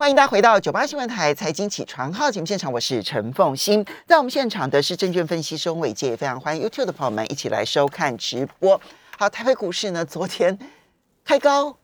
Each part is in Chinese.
欢迎大家回到九八新闻台财经起床号节目现场，我是陈凤欣。在我们现场的是证券分析师翁伟杰，也非常欢迎 YouTube 的朋友们一起来收看直播。好，台北股市呢，昨天开高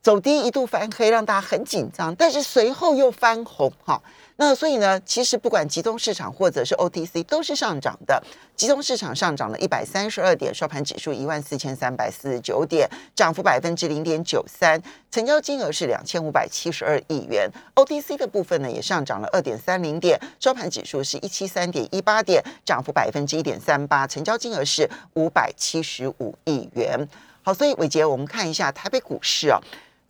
走低，一度翻黑，让大家很紧张，但是随后又翻红，哈。那所以呢，其实不管集中市场或者是 OTC 都是上涨的。集中市场上涨了一百三十二点，收盘指数一万四千三百四十九点，涨幅百分之零点九三，成交金额是两千五百七十二亿元。OTC 的部分呢也上涨了二点三零点，收盘指数是一七三点一八点，涨幅百分之一点三八，成交金额是五百七十五亿元。好，所以伟杰，我们看一下台北股市啊，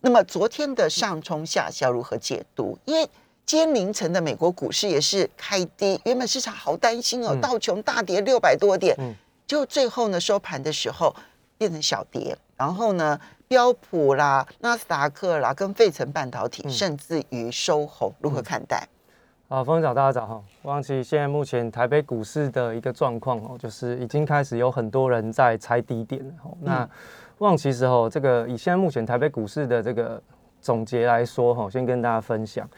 那么昨天的上冲下消如何解读？因为今天凌晨的美国股市也是开低，原本市场好担心哦，道琼大跌六百多点，就最后呢收盘的时候变成小跌，然后呢标普啦、纳斯达克啦跟费城半导体甚至于收红，如何看待？好，风早大家早哈。忘记现在目前台北股市的一个状况哦，就是已经开始有很多人在猜低点了。那忘其实哦，这个以现在目前台北股市的这个总结来说哈，先跟大家分享。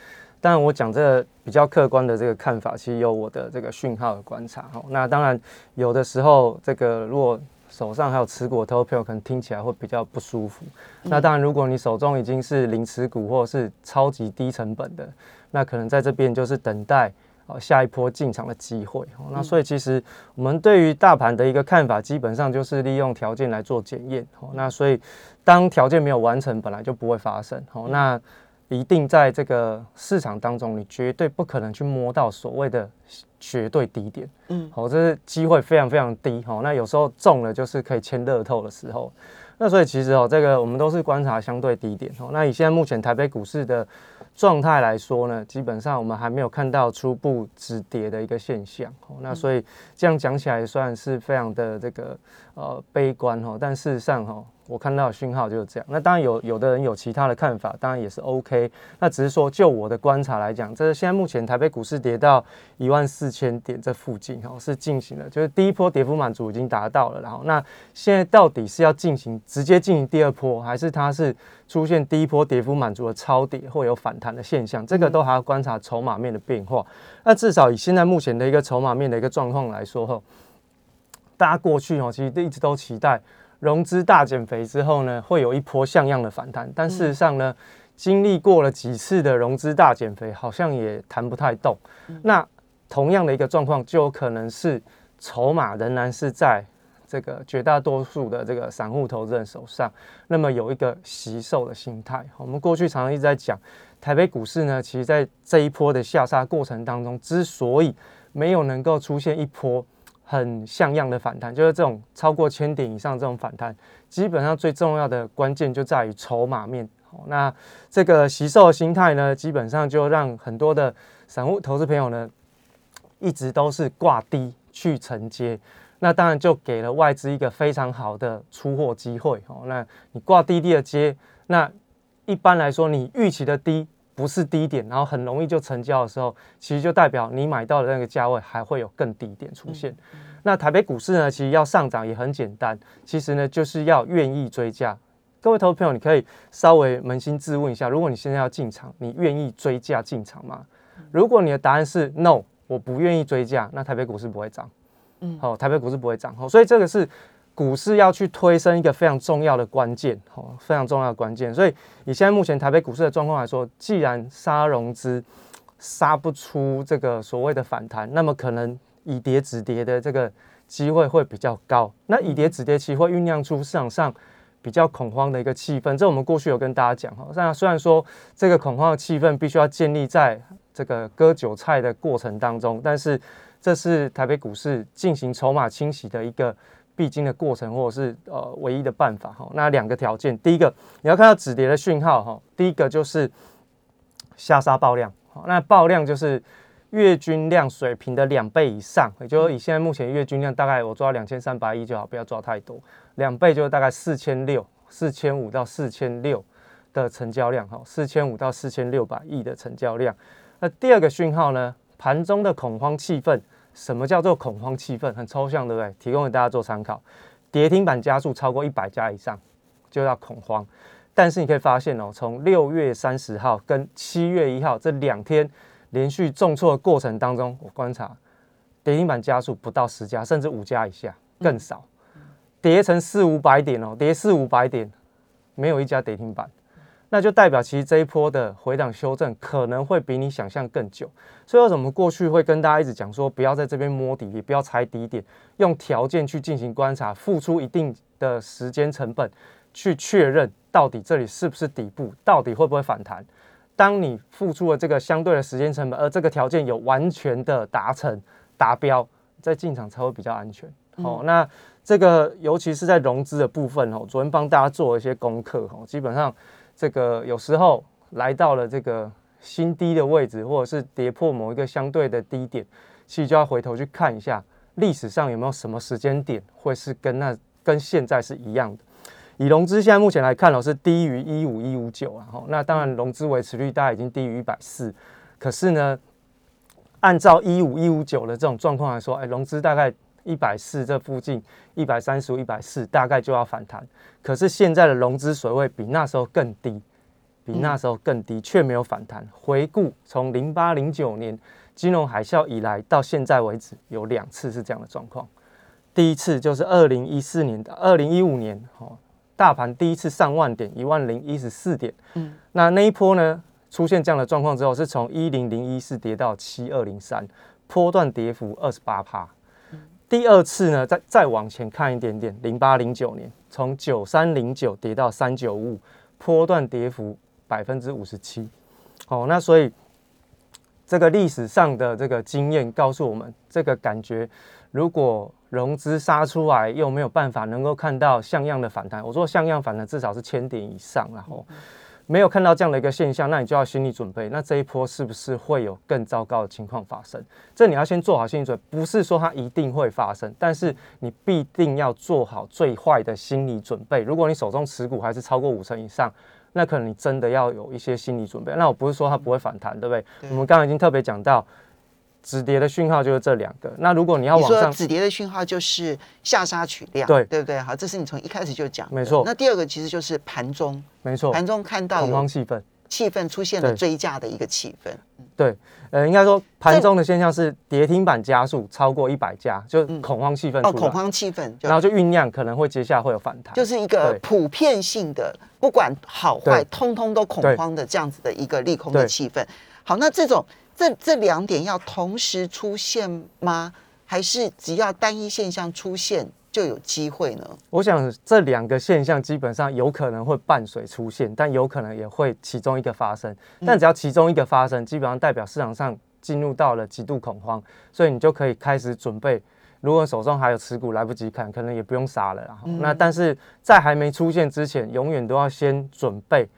当然，我讲这比较客观的这个看法，其实有我的这个讯号的观察哈。那当然，有的时候这个如果手上还有持股投票，可能听起来会比较不舒服。那当然，如果你手中已经是零持股或者是超级低成本的，那可能在这边就是等待呃下一波进场的机会。那所以其实我们对于大盘的一个看法，基本上就是利用条件来做检验。那所以当条件没有完成，本来就不会发生。好，那。一定在这个市场当中，你绝对不可能去摸到所谓的绝对低点。嗯，好，这是机会非常非常低。好，那有时候中了就是可以签乐透的时候。那所以其实哦，这个我们都是观察相对低点。哦，那以现在目前台北股市的状态来说呢，基本上我们还没有看到初步止跌的一个现象。哦，那所以这样讲起来算是非常的这个呃悲观。哈，但事实上哈。我看到的讯号就是这样，那当然有有的人有其他的看法，当然也是 OK。那只是说，就我的观察来讲，这是现在目前台北股市跌到一万四千点这附近，哈，是进行了，就是第一波跌幅满足已经达到了，然后那现在到底是要进行直接进行第二波，还是它是出现第一波跌幅满足的超跌或有反弹的现象？这个都还要观察筹码面的变化。那至少以现在目前的一个筹码面的一个状况来说，哈，大家过去哦，其实一直都期待。融资大减肥之后呢，会有一波像样的反弹，但事实上呢，经历过了几次的融资大减肥，好像也弹不太动。那同样的一个状况，就有可能是筹码仍然是在这个绝大多数的这个散户投资人手上，那么有一个吸售的心态。我们过去常常一直在讲，台北股市呢，其实在这一波的下杀过程当中，之所以没有能够出现一波。很像样的反弹，就是这种超过千点以上这种反弹，基本上最重要的关键就在于筹码面。那这个吸售的心态呢，基本上就让很多的散户投资朋友呢，一直都是挂低去承接。那当然就给了外资一个非常好的出货机会。哦，那你挂低低的接，那一般来说你预期的低。不是低点，然后很容易就成交的时候，其实就代表你买到的那个价位还会有更低点出现。那台北股市呢，其实要上涨也很简单，其实呢就是要愿意追价。各位投资朋友，你可以稍微扪心自问一下：如果你现在要进场，你愿意追价进场吗？如果你的答案是 no，我不愿意追价，那台北股市不会涨。嗯，好，台北股市不会涨。好，所以这个是。股市要去推升一个非常重要的关键，哦，非常重要的关键。所以以现在目前台北股市的状况来说，既然杀融资杀不出这个所谓的反弹，那么可能以跌止跌的这个机会会比较高。那以跌止跌期会酝酿出市场上比较恐慌的一个气氛。这我们过去有跟大家讲哈，那虽然说这个恐慌的气氛必须要建立在这个割韭菜的过程当中，但是这是台北股市进行筹码清洗的一个。必经的过程，或者是呃唯一的办法哈。那两个条件，第一个你要看到止跌的讯号哈。第一个就是下杀爆量，那爆量就是月均量水平的两倍以上，也就是以现在目前月均量大概我抓两千三百亿就好，不要抓太多，两倍就是大概四千六、四千五到四千六的成交量哈，四千五到四千六百亿的成交量。那第二个讯号呢，盘中的恐慌气氛。什么叫做恐慌气氛？很抽象，对不对？提供给大家做参考。跌停板加速超过一百家以上，就要恐慌。但是你可以发现哦，从六月三十号跟七月一号这两天连续重挫的过程当中，我观察跌停板加速不到十家，甚至五家以下更少，跌成四五百点哦，跌四五百点，没有一家跌停板。那就代表其实这一波的回档修正可能会比你想象更久，所以为什么过去会跟大家一直讲说不要在这边摸底，也不要踩底点，用条件去进行观察，付出一定的时间成本去确认到底这里是不是底部，到底会不会反弹。当你付出了这个相对的时间成本，而这个条件有完全的达成达标，在进场才会比较安全。好，那这个尤其是在融资的部分哦，昨天帮大家做了一些功课哦，基本上。这个有时候来到了这个新低的位置，或者是跌破某一个相对的低点，其实就要回头去看一下历史上有没有什么时间点会是跟那跟现在是一样的。以融资现在目前来看，哦是低于一五一五九啊，哈，那当然融资维持率大概已经低于一百四，可是呢，按照一五一五九的这种状况来说，哎，融资大概。一百四这附近，一百三十五、一百四大概就要反弹。可是现在的融资水位比那时候更低，比那时候更低，却没有反弹。回顾从零八零九年金融海啸以来到现在为止，有两次是这样的状况。第一次就是二零一四年的二零一五年，哦，大盘第一次上万点，一万零一十四点。嗯，那那一波呢，出现这样的状况之后，是从一零零一四跌到七二零三，波段跌幅二十八趴。第二次呢，再再往前看一点点，零八零九年，从九三零九跌到三九五，波段跌幅百分之五十七。哦，那所以这个历史上的这个经验告诉我们，这个感觉，如果融资杀出来，又没有办法能够看到像样的反弹，我说像样反弹至少是千点以上，然后。没有看到这样的一个现象，那你就要心理准备，那这一波是不是会有更糟糕的情况发生？这你要先做好心理准备，不是说它一定会发生，但是你必定要做好最坏的心理准备。如果你手中持股还是超过五成以上，那可能你真的要有一些心理准备。那我不是说它不会反弹，对不对？我们刚刚已经特别讲到。止跌的讯号就是这两个。那如果你要往上，止跌的讯号就是下杀取量，对。对不对？好，这是你从一开始就讲，没错。那第二个其实就是盘中，没错，盘中看到恐慌气氛，气氛出现了追价的一个气氛。对，呃，应该说盘中的现象是跌停板加速超过一百家，就恐慌气氛哦，恐慌气氛，然后就酝酿可能会接下来会有反弹，就是一个普遍性的，不管好坏，通通都恐慌的这样子的一个利空的气氛。好，那这种。这这两点要同时出现吗？还是只要单一现象出现就有机会呢？我想这两个现象基本上有可能会伴随出现，但有可能也会其中一个发生。但只要其中一个发生，基本上代表市场上进入到了极度恐慌，所以你就可以开始准备。如果手中还有持股来不及砍，可能也不用杀了。那但是在还没出现之前，永远都要先准备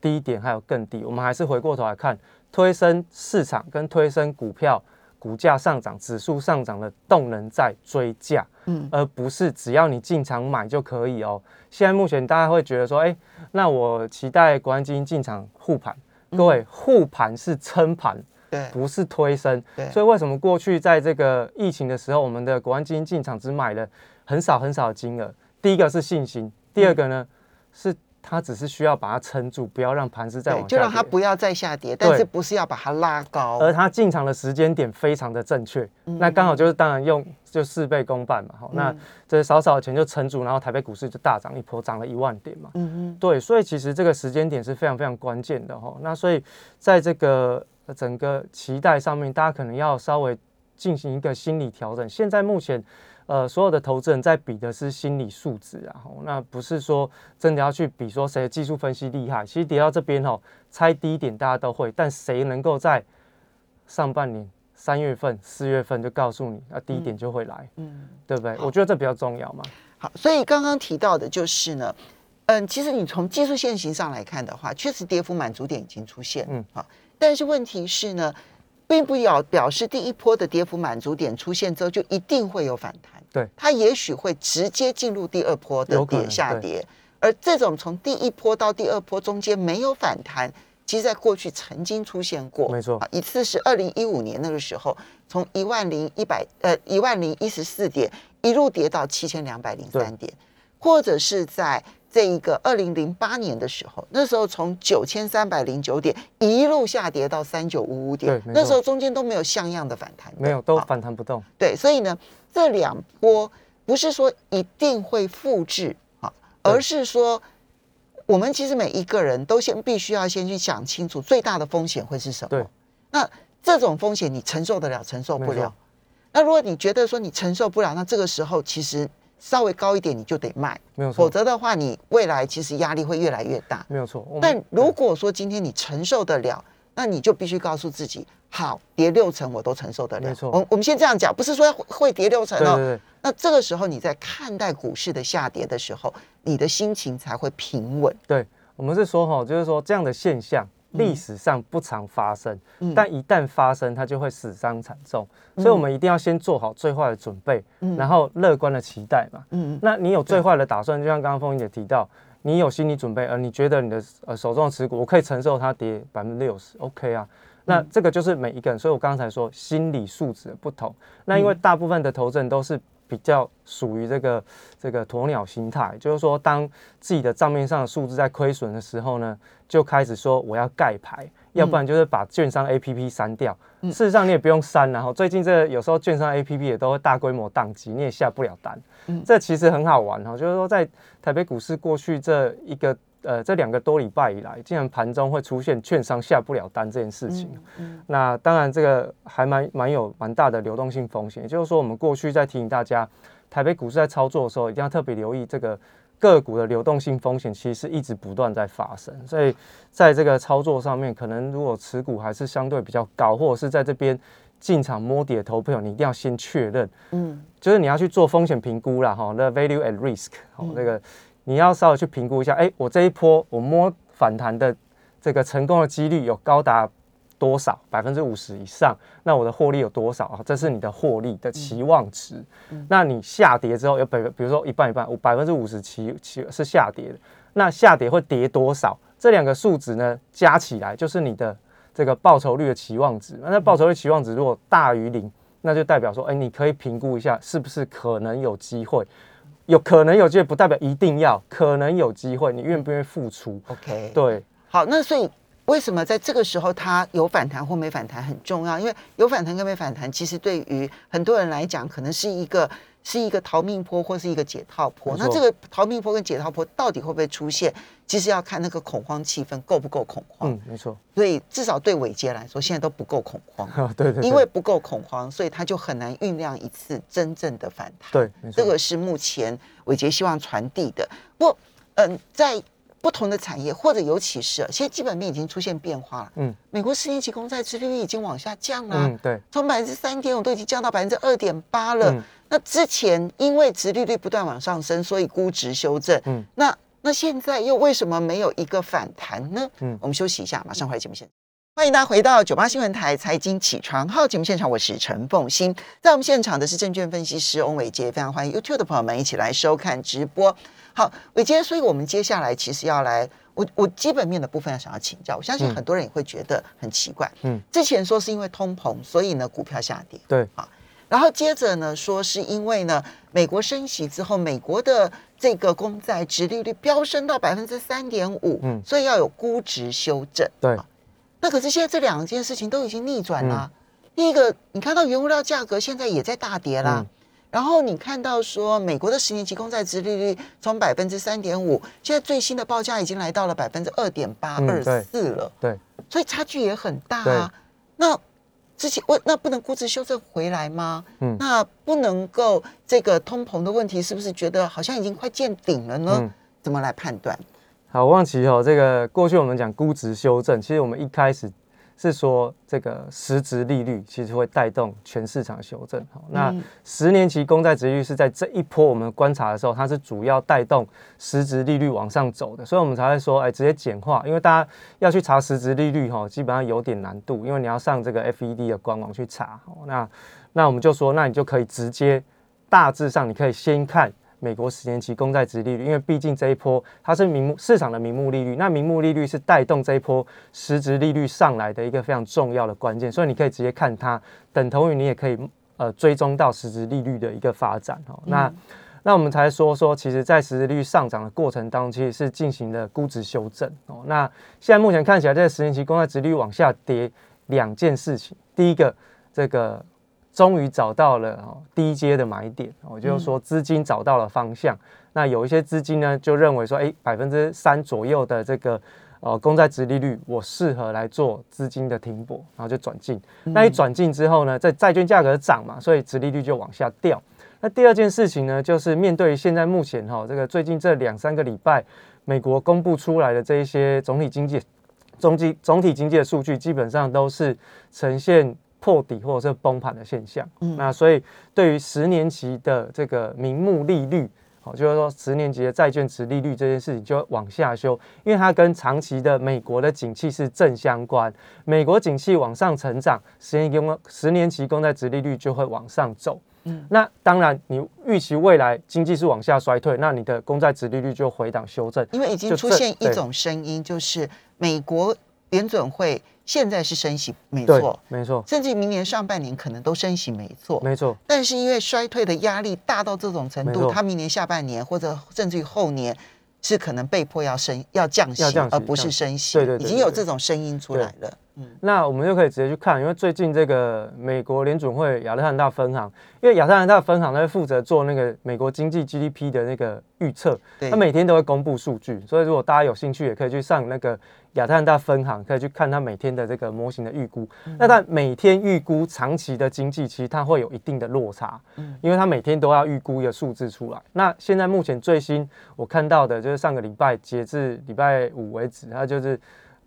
低点还有更低。我们还是回过头来看。推升市场跟推升股票股价上涨、指数上涨的动能在追价，嗯，而不是只要你进场买就可以哦。现在目前大家会觉得说，哎，那我期待国安基金进场护盘。各位，护盘是撑盘，对，不是推升。对，所以为什么过去在这个疫情的时候，我们的国安基金进场只买了很少很少的金额？第一个是信心，第二个呢是。它只是需要把它撑住，不要让盘子再往下就让它不要再下跌，但是不是要把它拉高？而它进场的时间点非常的正确，那刚好就是当然用就事倍功半嘛。好，那这少少的钱就撑住，然后台北股市就大涨一波，涨了一万点嘛。嗯嗯，对，所以其实这个时间点是非常非常关键的哈。那所以在这个整个期待上面，大家可能要稍微进行一个心理调整。现在目前。呃，所有的投资人在比的是心理素质啊，那不是说真的要去比说谁技术分析厉害。其实跌到这边哦，猜低点大家都会，但谁能够在上半年三月份、四月份就告诉你，那低点就会来，嗯，对不对？我觉得这比较重要嘛。好，所以刚刚提到的就是呢，嗯，其实你从技术线型上来看的话，确实跌幅满足点已经出现，嗯，好，但是问题是呢。并不表表示第一波的跌幅满足点出现之后就一定会有反弹，对，它也许会直接进入第二波的跌下跌，而这种从第一波到第二波中间没有反弹，其实在过去曾经出现过，没错，一次是二零一五年那个时候，从一万零一百呃一万零一十四点一路跌到七千两百零三点，或者是在这一个二零零八年的时候，那时候从九千三百零九点一路下跌到三九五五点，那时候中间都没有像样的反弹，没有都反弹不动。对，所以呢，这两波不是说一定会复制啊，而是说我们其实每一个人都先必须要先去想清楚最大的风险会是什么。对，那这种风险你承受得了，承受不了。那如果你觉得说你承受不了，那这个时候其实稍微高一点你就得卖，没有错。否则的话，你未来其实压力会越来越大，没有错。但如果说今天你承受得了，那你就必须告诉自己，好，跌六成我都承受得了。没错。我我们先这样讲，不是说会跌六成哦。对对对。那这个时候你在看待股市的下跌的时候，你的心情才会平稳。对，我们是说哈，就是说这样的现象。历史上不常发生，但一旦发生，它就会死伤惨重，所以我们一定要先做好最坏的准备，然后乐观的期待嘛。嗯，那你有最坏的打算，就像刚刚凤英姐提到，你有心理准备，而你觉得你的呃手中的持股，我可以承受它跌百分之六十，OK 啊？那这个就是每一个人，所以我刚才说心理素质不同。那因为大部分的投资人都是。比较属于这个这个鸵鸟心态，就是说，当自己的账面上的数字在亏损的时候呢，就开始说我要盖牌，要不然就是把券商 A P P 删掉。事实上你也不用删，然后最近这有时候券商 A P P 也都会大规模宕机，你也下不了单。这其实很好玩哈，就是说在台北股市过去这一个。呃，这两个多礼拜以来，竟然盘中会出现券商下不了单这件事情。嗯，那当然这个还蛮蛮有蛮大的流动性风险。也就是说，我们过去在提醒大家，台北股市在操作的时候，一定要特别留意这个个股的流动性风险，其实是一直不断在发生。所以在这个操作上面，可能如果持股还是相对比较高，或者是在这边进场摸底的投朋友，你一定要先确认，嗯，就是你要去做风险评估啦，哈，那 value and risk，好，那个。你要稍微去评估一下，哎，我这一波我摸反弹的这个成功的几率有高达多少？百分之五十以上，那我的获利有多少啊？这是你的获利的期望值。那你下跌之后有百，比如说一半一半，百分之五十期期是下跌的，那下跌会跌多少？这两个数值呢加起来就是你的这个报酬率的期望值。那报酬率期望值如果大于零，那就代表说，哎，你可以评估一下是不是可能有机会。有可能有机会，不代表一定要。可能有机会，你愿不愿意付出？OK，对，好。那所以为什么在这个时候它有反弹或没反弹很重要？因为有反弹跟没反弹，其实对于很多人来讲，可能是一个是一个逃命坡或是一个解套坡。那这个逃命坡跟解套坡到底会不会出现？其实要看那个恐慌气氛够不够恐慌。嗯，没错。所以至少对伟杰来说，现在都不够恐慌。对对。因为不够恐慌，所以他就很难酝酿一次真正的反弹。对，没错。这个是目前伟杰希望传递的。不，嗯，在不同的产业或者尤其是，现在基本面已经出现变化了。嗯。美国十年期公债殖利率已经往下降了。嗯，对。从百分之三点五都已经降到百分之二点八了。嗯。那之前因为殖利率不断往上升，所以估值修正。嗯。那那现在又为什么没有一个反弹呢？嗯，我们休息一下，马上回来节目现场。欢迎大家回到九八新闻台财经起床号节目现场，我是陈凤欣，在我们现场的是证券分析师翁伟杰，非常欢迎 YouTube 的朋友们一起来收看直播。好，伟杰，所以我们接下来其实要来，我我基本面的部分要想要请教，我相信很多人也会觉得很奇怪。嗯，之前说是因为通膨，所以呢股票下跌。对，啊。然后接着呢，说是因为呢，美国升息之后，美国的这个公债值利率飙升到百分之三点五，嗯，所以要有估值修正。对，那可是现在这两件事情都已经逆转了。第一个，你看到原物料价格现在也在大跌啦，然后你看到说美国的十年期公债值利率从百分之三点五，现在最新的报价已经来到了百分之二点八二四了。对，所以差距也很大啊。那之前问那不能估值修正回来吗？嗯，那不能够这个通膨的问题是不是觉得好像已经快见顶了呢？怎么来判断？好，忘记哦，这个过去我们讲估值修正，其实我们一开始。是说这个实质利率其实会带动全市场修正。好，那十年期公债值率是在这一波我们观察的时候，它是主要带动实质利率往上走的，所以我们才会说，哎，直接简化，因为大家要去查实质利率哈，基本上有点难度，因为你要上这个 FED 的官网去查。那那我们就说，那你就可以直接大致上你可以先看。美国十年期公债值利率，因为毕竟这一波它是名目市场的名目利率，那名目利率是带动这一波实质利率上来的一个非常重要的关键，所以你可以直接看它，等同于你也可以呃追踪到实质利率的一个发展哦。那那我们才说说，其实，在实质率上涨的过程当中，其实是进行了估值修正哦。那现在目前看起来，这个十年期公债殖率往下跌，两件事情。第一个，这个终于找到了哦低阶的买点，我就是说资金找到了方向。那有一些资金呢，就认为说，哎，百分之三左右的这个呃公债殖利率，我适合来做资金的停泊，然后就转进。那一转进之后呢，在债券价格涨嘛，所以殖利率就往下掉。那第二件事情呢，就是面对现在目前哈这个最近这两三个礼拜，美国公布出来的这一些总体经济、总体总体经济的数据，基本上都是呈现破底或者是崩盘的现象。嗯，那所以对于十年期的这个名目利率，好，就是说十年期的债券值利率这件事情就会往下修，因为它跟长期的美国的景气是正相关。美国景气往上成长，十年公十年期公债值利率就会往上走。嗯，那当然，你预期未来经济是往下衰退，那你的公债值利率就回档修正。因为已经出现一种声音，就是美国联准会现在是升息，没错，没错，甚至明年上半年可能都升息，没错，没错。但是因为衰退的压力大到这种程度，它明年下半年或者甚至于后年是可能被迫要升要降息，而不是升息。对对，已经有这种声音出来了。嗯，那我们就可以直接去看，因为最近这个美国联准会亚特兰大分行，因为亚特兰大分行它负责做那个美国经济 GDP 的那个预测，它每天都会公布数据，所以如果大家有兴趣，也可以去上那个亚特兰大分行，可以去看它每天的这个模型的预估。那它每天预估长期的经济，其实它会有一定的落差，嗯，因为它每天都要预估一个数字出来。那现在目前最新我看到的就是上个礼拜截至礼拜五为止，它就是。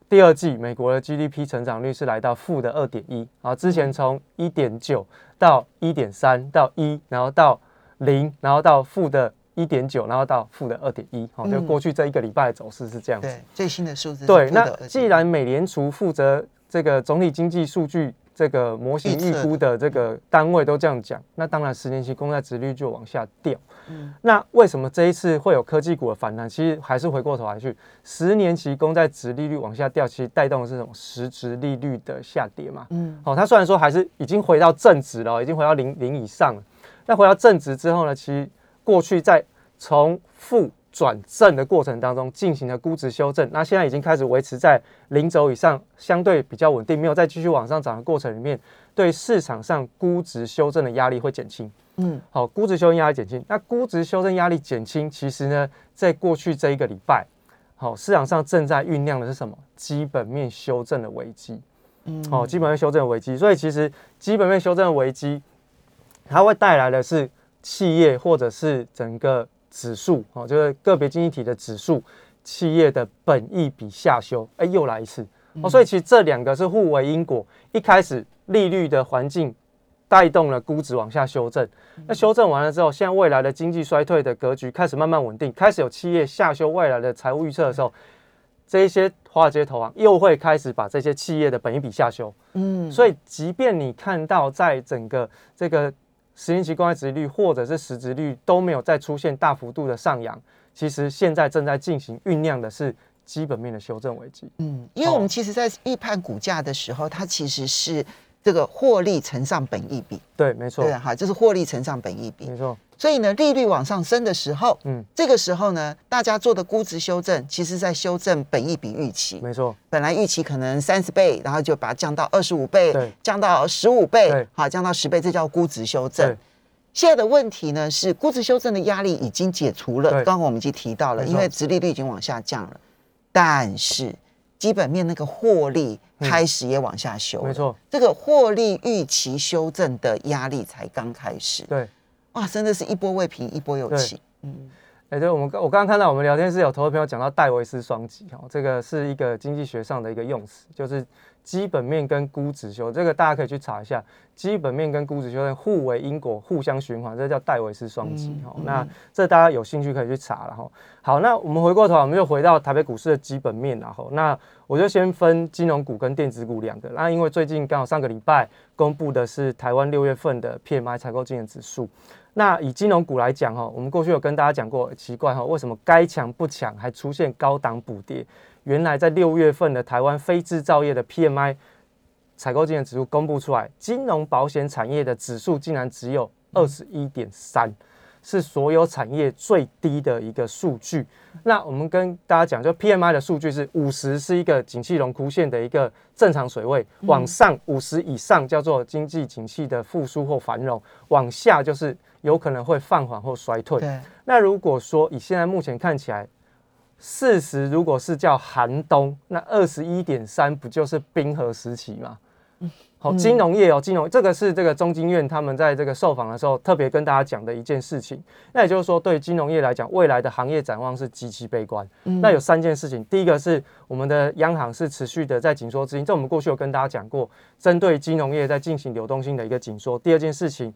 第二季美国的 GDP 成长率是来到负的二点一啊，之前从一点九到一点三到一，然后到零，然后到负的一点九，然后到负的二点一，好，就过去这一个礼拜的走势是这样子。对，最新的数字。对，那既然美联储负责这个总体经济数据。这个模型预估的这个单位都这样讲，那当然十年期公债值率就往下掉。嗯，那为什么这一次会有科技股的反弹？其实还是回过头来去，十年期公债值利率往下掉，其实带动的是这种实质利率的下跌嘛。嗯，好，它虽然说还是已经回到正值了，已经回到零零以上了。那回到正值之后呢，其实过去在从负。转正的过程当中进行了估值修正，那现在已经开始维持在零轴以上，相对比较稳定，没有再继续往上涨的过程里面，对市场上估值修正的压力会减轻。嗯，好，估值修正压力减轻，那估值修正压力减轻，其实呢，在过去这一个礼拜，好，市场上正在酝酿的是什么？基本面修正的危机。嗯，好，基本面修正的危机，所以其实基本面修正的危机，它会带来的是企业或者是整个。指数哦，就是个别经济体的指数，企业的本益比下修，哎，又来一次哦，所以其实这两个是互为因果。一开始利率的环境带动了估值往下修正，那修正完了之后，现在未来的经济衰退的格局开始慢慢稳定，开始有企业下修未来的财务预测的时候，这一些华尔街投行又会开始把这些企业的本益比下修。嗯，所以即便你看到在整个这个。十年期公债值率或者是实值率都没有再出现大幅度的上扬，其实现在正在进行酝酿的是基本面的修正危机。嗯，因为我们其实在预判股价的时候，它其实是这个获利乘上本益比。对，没错。对，哈，就是获利乘上本益比。没错。所以呢，利率往上升的时候，嗯，这个时候呢，大家做的估值修正，其实在修正本益比预期。没错，本来预期可能三十倍，然后就把它降到二十五倍，降到十五倍，好，降到十倍，这叫估值修正。现在的问题呢，是估值修正的压力已经解除了。刚刚我们已经提到了，因为殖利率已经往下降了，但是基本面那个获利开始也往下修。没错，这个获利预期修正的压力才刚开始。对。哇，真的是一波未平，一波又起。嗯，哎，对，我们我刚刚看到我们聊天室有投资朋友讲到戴维斯双击，哈，这个是一个经济学上的一个用词，就是基本面跟估值修，这个大家可以去查一下，基本面跟估值修正互为因果，互相循环，这叫戴维斯双击，哈。那这大家有兴趣可以去查了，哈。好，那我们回过头，我们又回到台北股市的基本面，然后那我就先分金融股跟电子股两个，那因为最近刚好上个礼拜公布的是台湾六月份的 PMI 采购经理指数。那以金融股来讲哈，我们过去有跟大家讲过，奇怪哈，为什么该强不强，还出现高档补跌？原来在六月份的台湾非制造业的 PMI 采购经理指数公布出来，金融保险产业的指数竟然只有二十一点三，是所有产业最低的一个数据。那我们跟大家讲，就 PMI 的数据是五十是一个景气荣枯线的一个正常水位，往上五十以上叫做经济景气的复苏或繁荣，往下就是有可能会放缓或衰退。对，那如果说以现在目前看起来，四十如果是叫寒冬，那二十一点三不就是冰河时期吗？好，金融业哦，金融这个是这个中经院他们在这个受访的时候特别跟大家讲的一件事情。那也就是说，对金融业来讲，未来的行业展望是极其悲观。那有三件事情，第一个是我们的央行是持续的在紧缩资金，这我们过去有跟大家讲过，针对金融业在进行流动性的一个紧缩。第二件事情。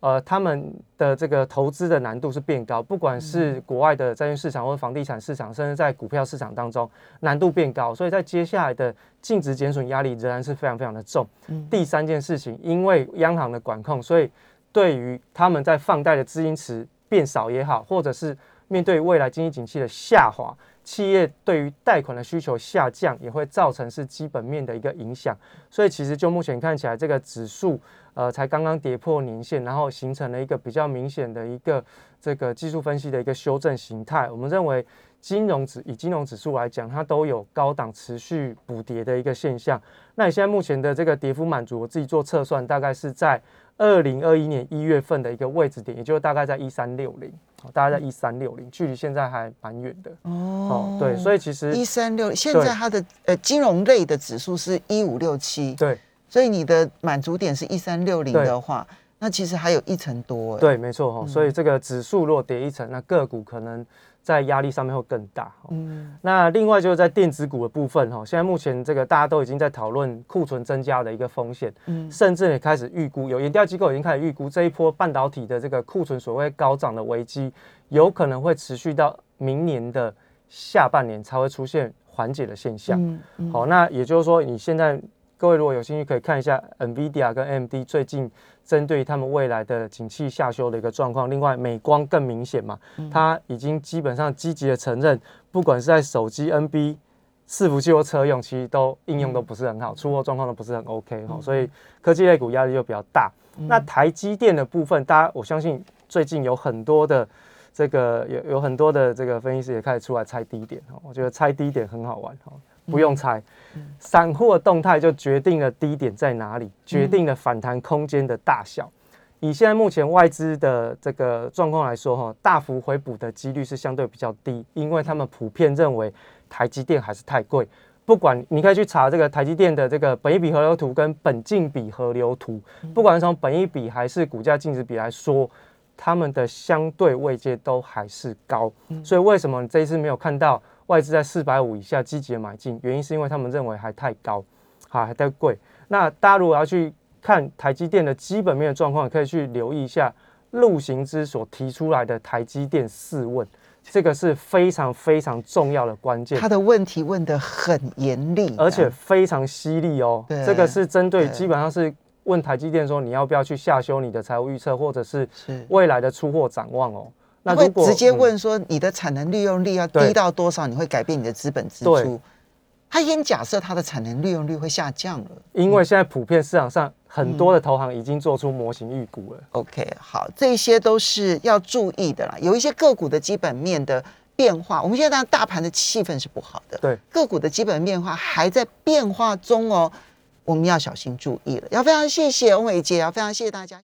呃，他们的这个投资的难度是变高，不管是国外的债券市场或者房地产市场，甚至在股票市场当中，难度变高，所以在接下来的净值减损压力仍然是非常非常的重。第三件事情，因为央行的管控，所以对于他们在放贷的资金池变少也好，或者是面对未来经济景气的下滑，企业对于贷款的需求下降，也会造成是基本面的一个影响。所以其实就目前看起来，这个指数。呃，才刚刚跌破年线，然后形成了一个比较明显的一个这个技术分析的一个修正形态。我们认为金融指以金融指数来讲，它都有高档持续补跌的一个现象。那你现在目前的这个跌幅满足，我自己做测算，大概是在二零二一年一月份的一个位置点，也就是大概在一三六零，大概在一三六零，距离现在还蛮远的。哦，对，所以其实一三六现在它的呃金融类的指数是一五六七，对。所以你的满足点是一三六零的话，那其实还有一层多。对，没错哈。所以这个指数若跌一层，那个股可能在压力上面会更大。嗯。那另外就是在电子股的部分哈，现在目前这个大家都已经在讨论库存增加的一个风险，嗯，甚至也开始预估，有研调机构已经开始预估这一波半导体的这个库存所谓高涨的危机，有可能会持续到明年的下半年才会出现缓解的现象。嗯。好，那也就是说你现在。各位如果有兴趣，可以看一下 NVIDIA 跟 AMD 最近针对他们未来的景气下修的一个状况。另外，美光更明显嘛，它已经基本上积极的承认，不管是在手机、NB、伺服器或车用，其实都应用都不是很好，出货状况都不是很 OK 哈。所以科技类股压力就比较大。那台积电的部分，大家我相信最近有很多的这个有有很多的这个分析师也开始出来猜低点哈。我觉得猜低点很好玩哈。不用猜，散户的动态就决定了低点在哪里，决定了反弹空间的大小。以现在目前外资的这个状况来说，哈，大幅回补的几率是相对比较低，因为他们普遍认为台积电还是太贵。不管你可以去查这个台积电的这个本益比河流图跟本净比河流图，不管是从本益比还是股价净值比来说，他们的相对位阶都还是高。所以为什么这一次没有看到？外资在四百五以下积极的买进，原因是因为他们认为还太高，好还太贵。那大家如果要去看台积电的基本面的状况，可以去留意一下陆行之所提出来的台积电四问，这个是非常非常重要的关键。他的问题问得很严厉，而且非常犀利哦。这个是针对基本上是问台积电说你要不要去下修你的财务预测，或者是未来的出货展望哦。那会直接问说你的产能利用率要低到多少，你会改变你的资本支出？他先假设它的产能利用率会下降了，因为现在普遍市场上很多的投行已经做出模型预估了。OK，好，这些都是要注意的啦。有一些个股的基本面的变化，我们现在大盘的气氛是不好的，对个股的基本变化还在变化中哦，我们要小心注意了。要非常谢谢翁伟杰，要非常谢谢大家。